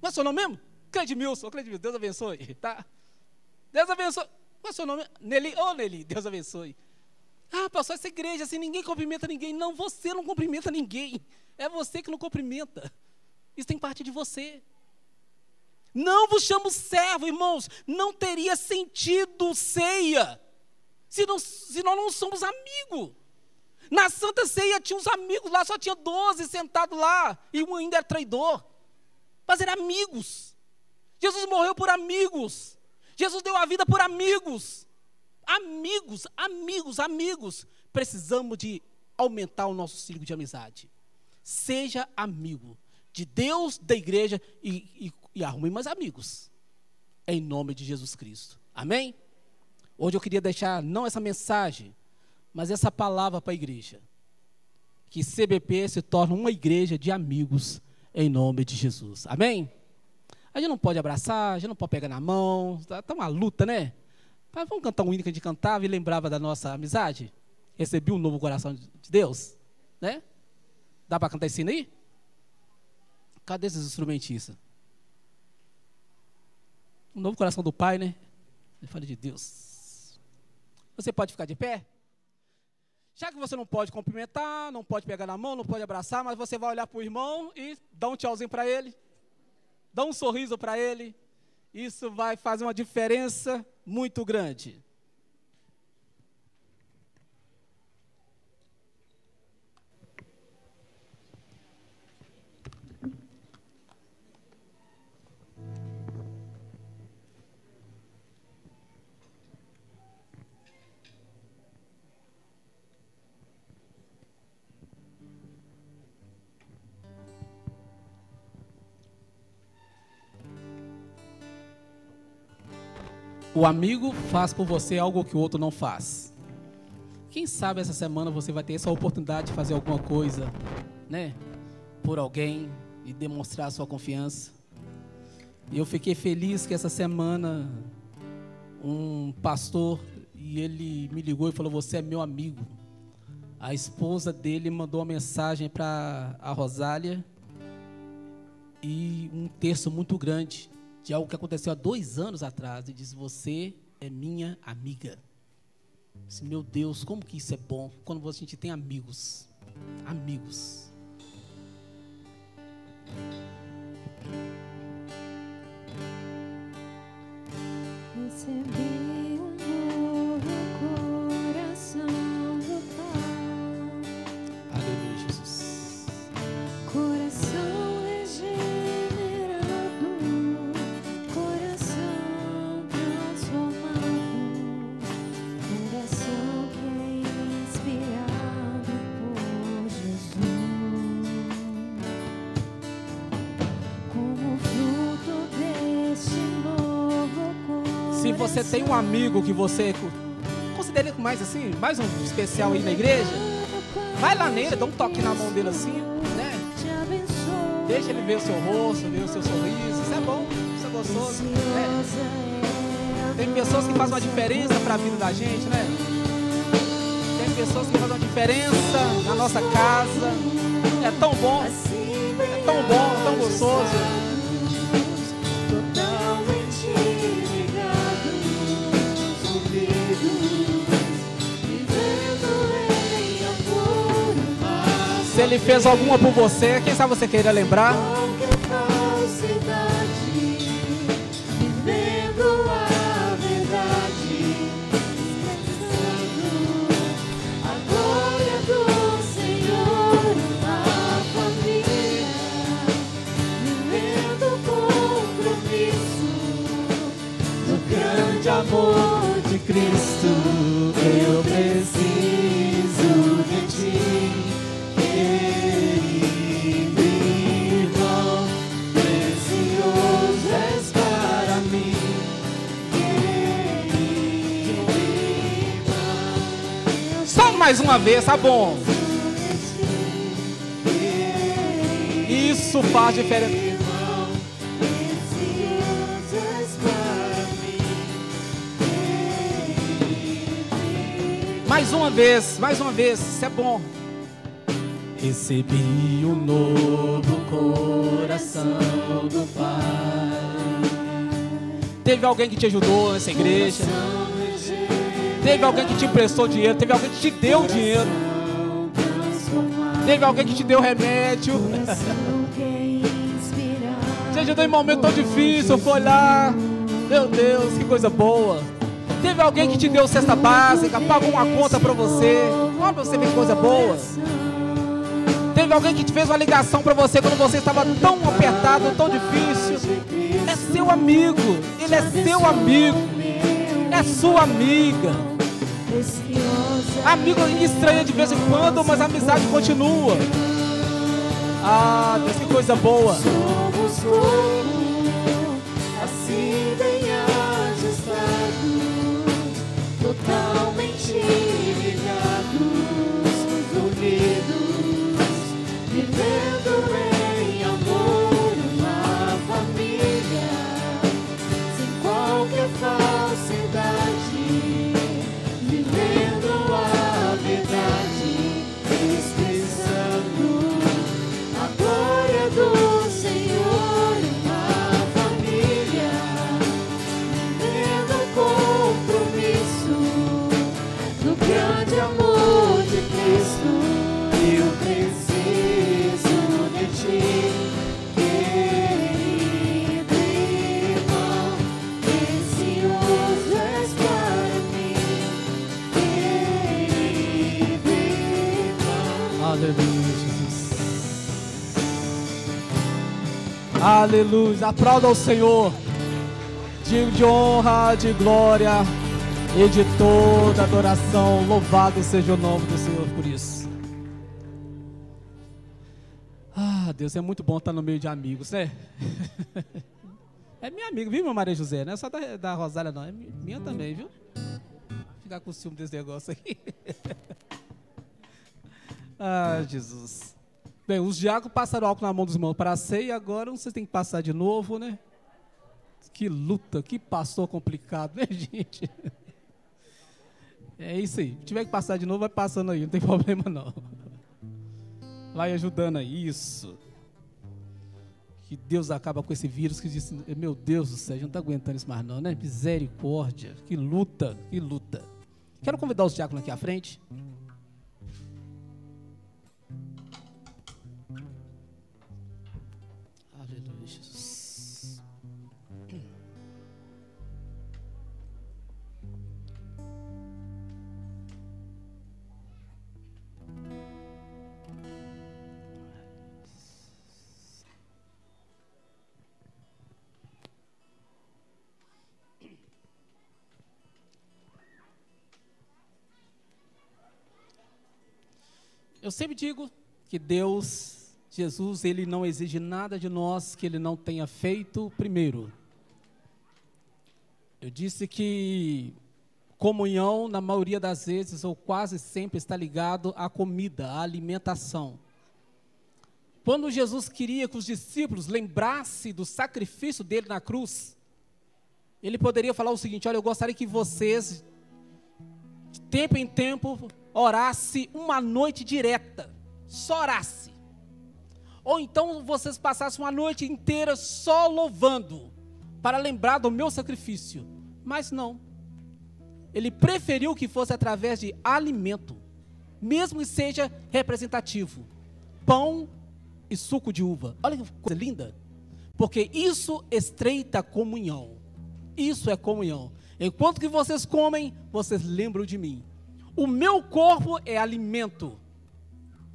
Qual é o seu nome mesmo? Cledmilson. Cledmilson, Deus abençoe. Tá? Deus abençoe. Qual é o seu nome? Nelly. Ô, oh, Nelly, Deus abençoe. Ah, pastor, essa igreja, assim, ninguém cumprimenta ninguém. Não, você não cumprimenta ninguém. É você que não cumprimenta. Isso tem parte de você. Não vos chamo servo, irmãos. Não teria sentido ceia se, não, se nós não somos amigos. Na Santa Ceia tinha uns amigos lá, só tinha 12 sentados lá, e um ainda era traidor. Mas eram amigos. Jesus morreu por amigos. Jesus deu a vida por amigos. Amigos, amigos, amigos. Precisamos de aumentar o nosso ciclo de amizade. Seja amigo de Deus, da igreja e, e, e arrume mais amigos. Em nome de Jesus Cristo. Amém? Hoje eu queria deixar não essa mensagem, mas essa palavra para a igreja. Que CBP se torne uma igreja de amigos em nome de Jesus. Amém? A gente não pode abraçar, a gente não pode pegar na mão, está tá uma luta, né? Mas vamos cantar um hino que a gente cantava e lembrava da nossa amizade? Recebi um novo coração de Deus, né? Dá para cantar esse hino aí? Cadê esses instrumentistas? Um novo coração do Pai, né? Ele fala de Deus. Você pode ficar de pé? Já que você não pode cumprimentar, não pode pegar na mão, não pode abraçar, mas você vai olhar para o irmão e dá um tchauzinho para ele, dá um sorriso para ele. Isso vai fazer uma diferença muito grande. O amigo faz por você algo que o outro não faz. Quem sabe essa semana você vai ter essa oportunidade de fazer alguma coisa, né? Por alguém e demonstrar sua confiança. E eu fiquei feliz que essa semana um pastor e ele me ligou e falou: "Você é meu amigo". A esposa dele mandou uma mensagem para a Rosália e um texto muito grande de algo que aconteceu há dois anos atrás e diz: Você é minha amiga. Disse, Meu Deus, como que isso é bom quando a gente tem amigos. Amigos. Recebi. Tem um amigo que você considera mais assim, mais um especial aí na igreja, vai lá nele, dá um toque na mão dele assim, né? Deixa ele ver o seu rosto, ver o seu sorriso. Isso é bom, isso é gostoso. Né? Tem pessoas que fazem uma diferença para a vida da gente, né? Tem pessoas que fazem uma diferença na nossa casa. É tão bom, é tão bom, tão gostoso. Ele fez alguma por você, quem sabe você queira lembrar? amor de Cristo, eu preciso mais uma vez, tá bom. Isso faz diferença. Mais uma vez, mais uma vez, isso é bom. Recebi um novo coração do Pai. Teve alguém que te ajudou nessa igreja. Teve alguém que te emprestou dinheiro. Teve alguém que te deu dinheiro. Teve alguém que te deu remédio. Te ajudou em momento tão difícil. Foi lá. Meu Deus, que coisa boa. Teve alguém que te deu cesta básica, pagou uma conta para você. Olha pra você ver que coisa boa. Teve alguém que te fez uma ligação para você quando você estava tão apertado, tão difícil. É seu amigo, ele é seu amigo, é sua amiga. Amigo estranha de vez em quando, mas a amizade continua. Ah, Deus, que coisa boa. assim Aleluia. Aplauda ao Senhor. Digo de honra, de glória e de toda adoração. Louvado seja o nome do Senhor por isso. Ah, Deus, é muito bom estar no meio de amigos, né? É minha amiga, viu, meu Maria José? Não é só da, da Rosália, não. É mi- minha também, viu? Ficar com ciúme desse negócio aqui. Ah, Jesus. Bem, os diáconos passaram álcool na mão dos irmãos para a ceia, agora vocês têm que passar de novo, né? Que luta, que pastor complicado, né, gente? É isso aí. Se tiver que passar de novo, vai passando aí, não tem problema não. Vai ajudando aí, isso. Que Deus acaba com esse vírus que diz, meu Deus do céu, a gente não está aguentando isso mais não, né? Misericórdia, que luta, que luta. Quero convidar os diáconos aqui à frente. Eu sempre digo que Deus, Jesus, ele não exige nada de nós que ele não tenha feito primeiro. Eu disse que comunhão, na maioria das vezes, ou quase sempre, está ligado à comida, à alimentação. Quando Jesus queria que os discípulos lembrassem do sacrifício dele na cruz, ele poderia falar o seguinte: Olha, eu gostaria que vocês, de tempo em tempo, orasse uma noite direta, só orasse. Ou então vocês passassem uma noite inteira só louvando, para lembrar do meu sacrifício. Mas não. Ele preferiu que fosse através de alimento, mesmo que seja representativo. Pão e suco de uva. Olha que coisa linda. Porque isso estreita a comunhão. Isso é comunhão. Enquanto que vocês comem, vocês lembram de mim. O meu corpo é alimento.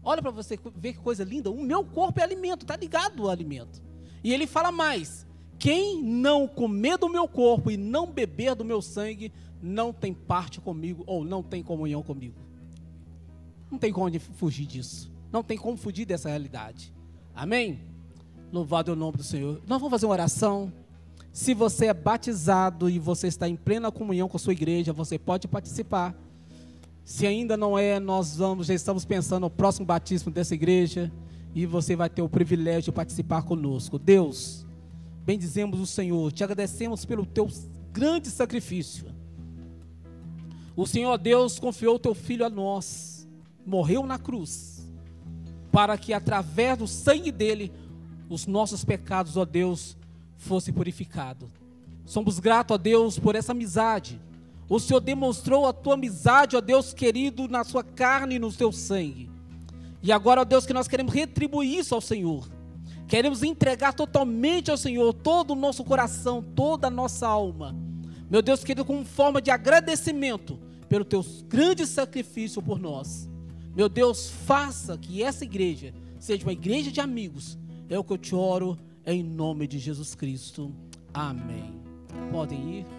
Olha para você ver que coisa linda. O meu corpo é alimento, está ligado ao alimento. E ele fala mais: quem não comer do meu corpo e não beber do meu sangue, não tem parte comigo ou não tem comunhão comigo. Não tem como fugir disso. Não tem como fugir dessa realidade. Amém? Louvado é o nome do Senhor. Nós vamos fazer uma oração. Se você é batizado e você está em plena comunhão com a sua igreja, você pode participar. Se ainda não é, nós vamos, já estamos pensando no próximo batismo dessa igreja e você vai ter o privilégio de participar conosco. Deus, bendizemos o Senhor, te agradecemos pelo teu grande sacrifício. O Senhor Deus confiou o teu filho a nós, morreu na cruz, para que através do sangue dele os nossos pecados, ó Deus, fossem purificados. Somos gratos a Deus por essa amizade. O Senhor demonstrou a tua amizade, ó Deus querido, na sua carne e no teu sangue. E agora, ó Deus, que nós queremos retribuir isso ao Senhor. Queremos entregar totalmente ao Senhor todo o nosso coração, toda a nossa alma. Meu Deus querido, como forma de agradecimento pelo teu grande sacrifício por nós. Meu Deus, faça que essa igreja seja uma igreja de amigos. É o que eu te oro em nome de Jesus Cristo. Amém. Podem ir.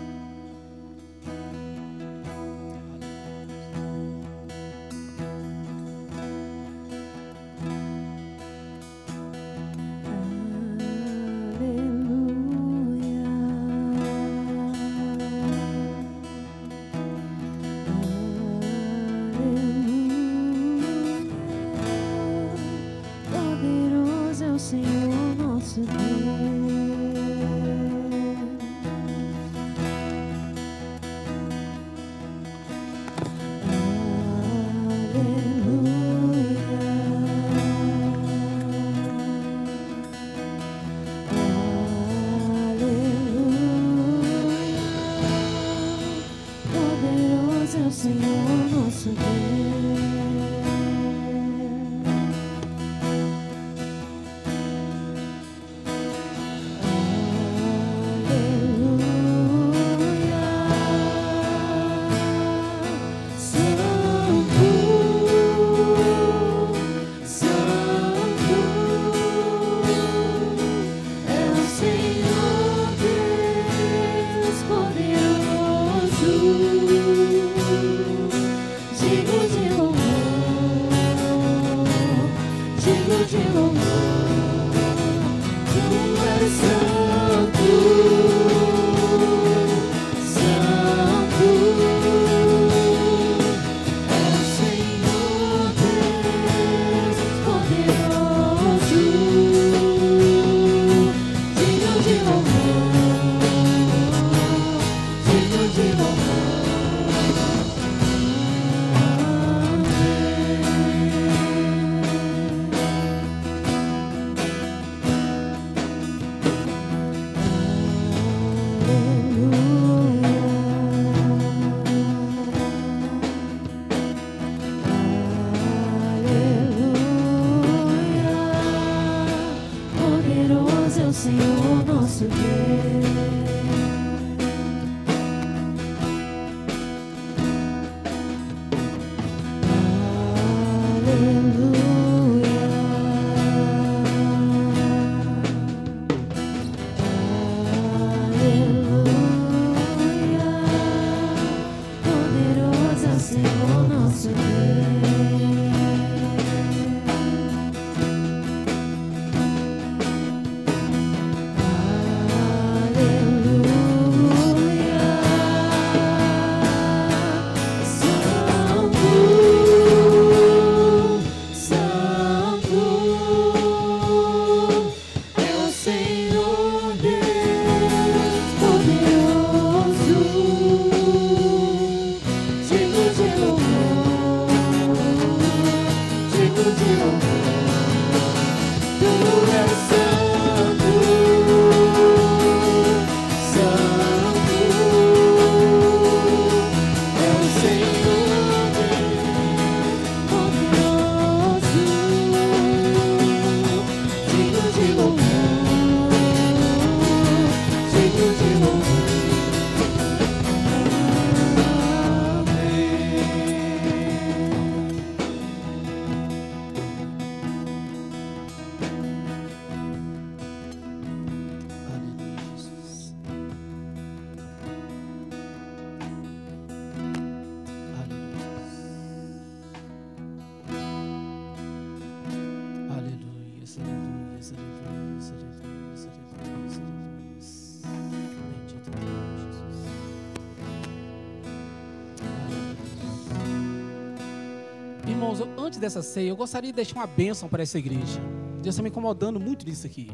Irmãos, antes dessa ceia, eu gostaria de deixar uma bênção para essa igreja. Deus está me incomodando muito nisso aqui.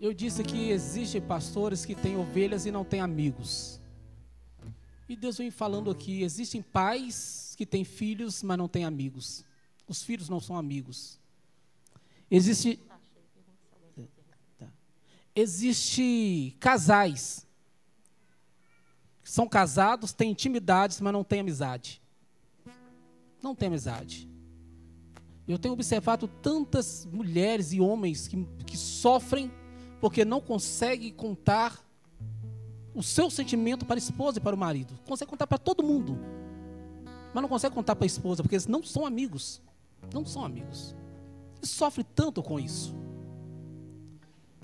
Eu disse que existem pastores que têm ovelhas e não têm amigos. E Deus vem falando aqui: existem pais que têm filhos, mas não têm amigos. Os filhos não são amigos. Existe. Existe casais são casados, têm intimidades, mas não têm amizade. Não tem amizade. Eu tenho observado tantas mulheres e homens que, que sofrem porque não conseguem contar o seu sentimento para a esposa e para o marido. Consegue contar para todo mundo. Mas não consegue contar para a esposa, porque eles não são amigos. Não são amigos. E sofre tanto com isso.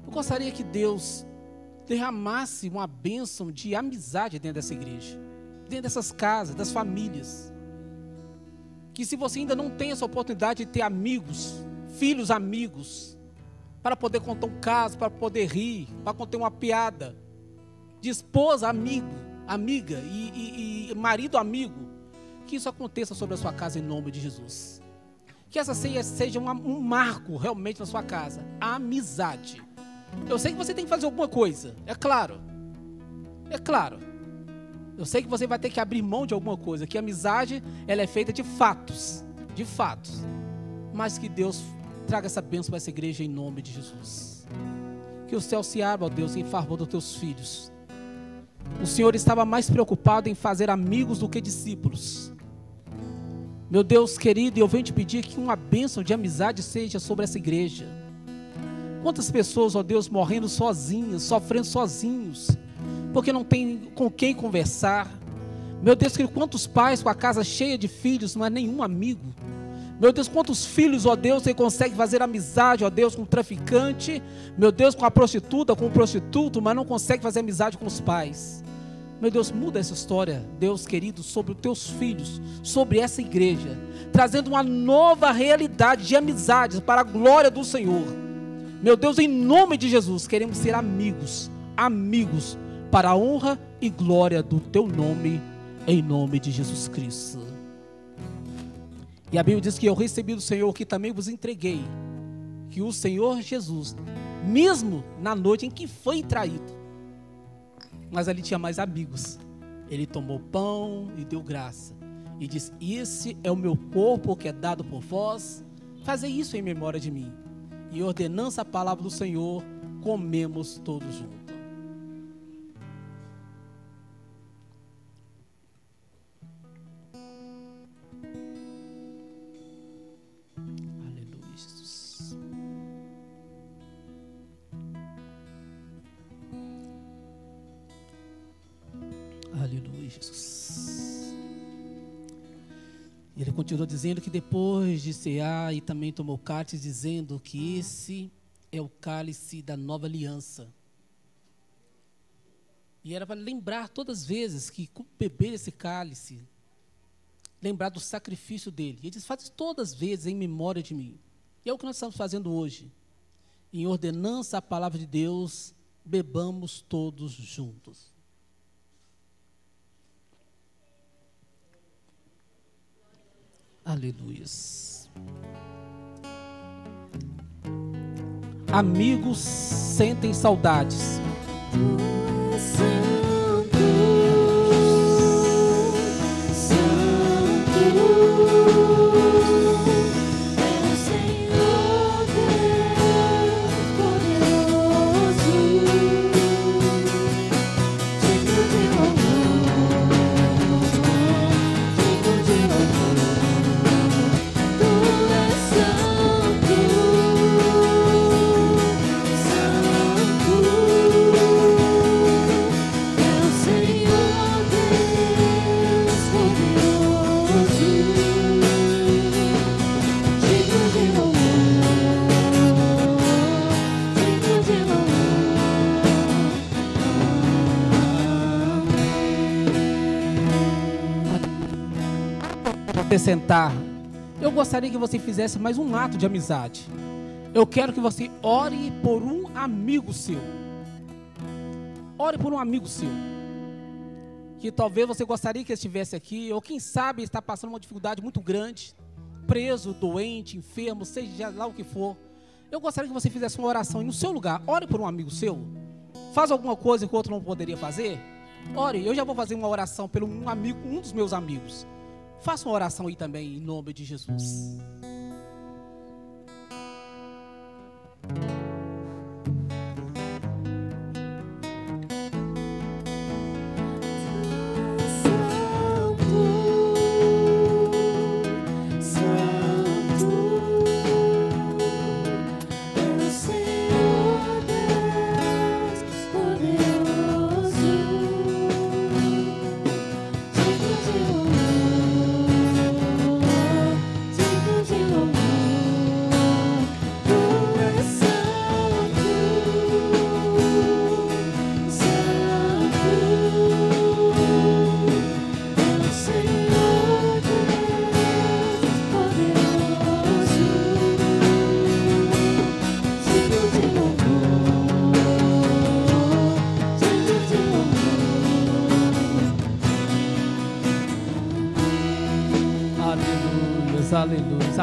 Eu gostaria que Deus derramasse uma bênção de amizade dentro dessa igreja, dentro dessas casas, das famílias. Que se você ainda não tem essa oportunidade de ter amigos, filhos amigos, para poder contar um caso, para poder rir, para contar uma piada, de esposa amigo, amiga e, e- e marido amigo, que isso aconteça sobre a sua casa em nome de Jesus. Que essa ceia seja uma- um marco realmente na sua casa, a amizade. Eu sei que você tem que fazer alguma coisa, é claro. É claro. Eu sei que você vai ter que abrir mão de alguma coisa, que a amizade ela é feita de fatos, de fatos. Mas que Deus traga essa bênção para essa igreja em nome de Jesus. Que o céu se abra, ó Deus, em favor dos teus filhos. O Senhor estava mais preocupado em fazer amigos do que discípulos. Meu Deus querido, eu venho te pedir que uma bênção de amizade seja sobre essa igreja. Quantas pessoas, ó Deus, morrendo sozinhas, sofrendo sozinhos, porque não tem com quem conversar. Meu Deus, quantos pais com a casa cheia de filhos, não é nenhum amigo. Meu Deus, quantos filhos, ó Deus, você consegue fazer amizade, ó Deus, com o traficante, meu Deus, com a prostituta, com o prostituto, mas não consegue fazer amizade com os pais. Meu Deus, muda essa história, Deus querido, sobre os teus filhos, sobre essa igreja, trazendo uma nova realidade de amizades para a glória do Senhor. Meu Deus, em nome de Jesus, queremos ser amigos, amigos, para a honra e glória do teu nome, em nome de Jesus Cristo. E a Bíblia diz que eu recebi do Senhor que também vos entreguei, que o Senhor Jesus, mesmo na noite em que foi traído, mas ali tinha mais amigos. Ele tomou pão e deu graça. E disse: Esse é o meu corpo que é dado por vós. Fazei isso em memória de mim. E ordenança a palavra do Senhor, comemos todos juntos. Aleluia, Jesus. Ele continuou dizendo que depois de cear e também tomou cálice, dizendo que esse é o cálice da nova aliança. E era para lembrar todas as vezes que beber esse cálice, lembrar do sacrifício dele. E ele diz: faz todas as vezes em memória de mim. E é o que nós estamos fazendo hoje. Em ordenança à palavra de Deus, bebamos todos juntos. Aleluias. Amigos sentem saudades. Você sentar. Eu gostaria que você fizesse mais um ato de amizade. Eu quero que você ore por um amigo seu. Ore por um amigo seu. que talvez você gostaria que estivesse aqui, ou quem sabe está passando uma dificuldade muito grande, preso, doente, enfermo, seja lá o que for. Eu gostaria que você fizesse uma oração e no seu lugar, ore por um amigo seu. Faz alguma coisa que o outro não poderia fazer? Ore, eu já vou fazer uma oração pelo um amigo, um dos meus amigos. Faça uma oração aí também em nome de Jesus.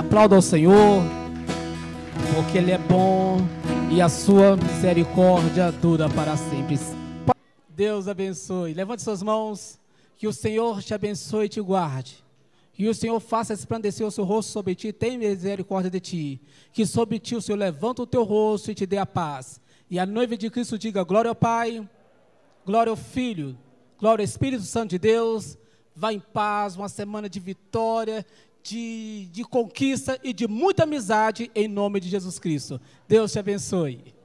Aplauda ao Senhor, porque Ele é bom e a sua misericórdia dura para sempre. Deus abençoe. Levante suas mãos, que o Senhor te abençoe e te guarde. Que o Senhor faça resplandecer o seu rosto sobre ti, tenha misericórdia de ti. Que sobre ti o Senhor levanta o teu rosto e te dê a paz. E a noiva de Cristo diga: Glória ao Pai, glória ao Filho, glória ao Espírito Santo de Deus. Vá em paz, uma semana de vitória, de, de conquista e de muita amizade, em nome de Jesus Cristo. Deus te abençoe.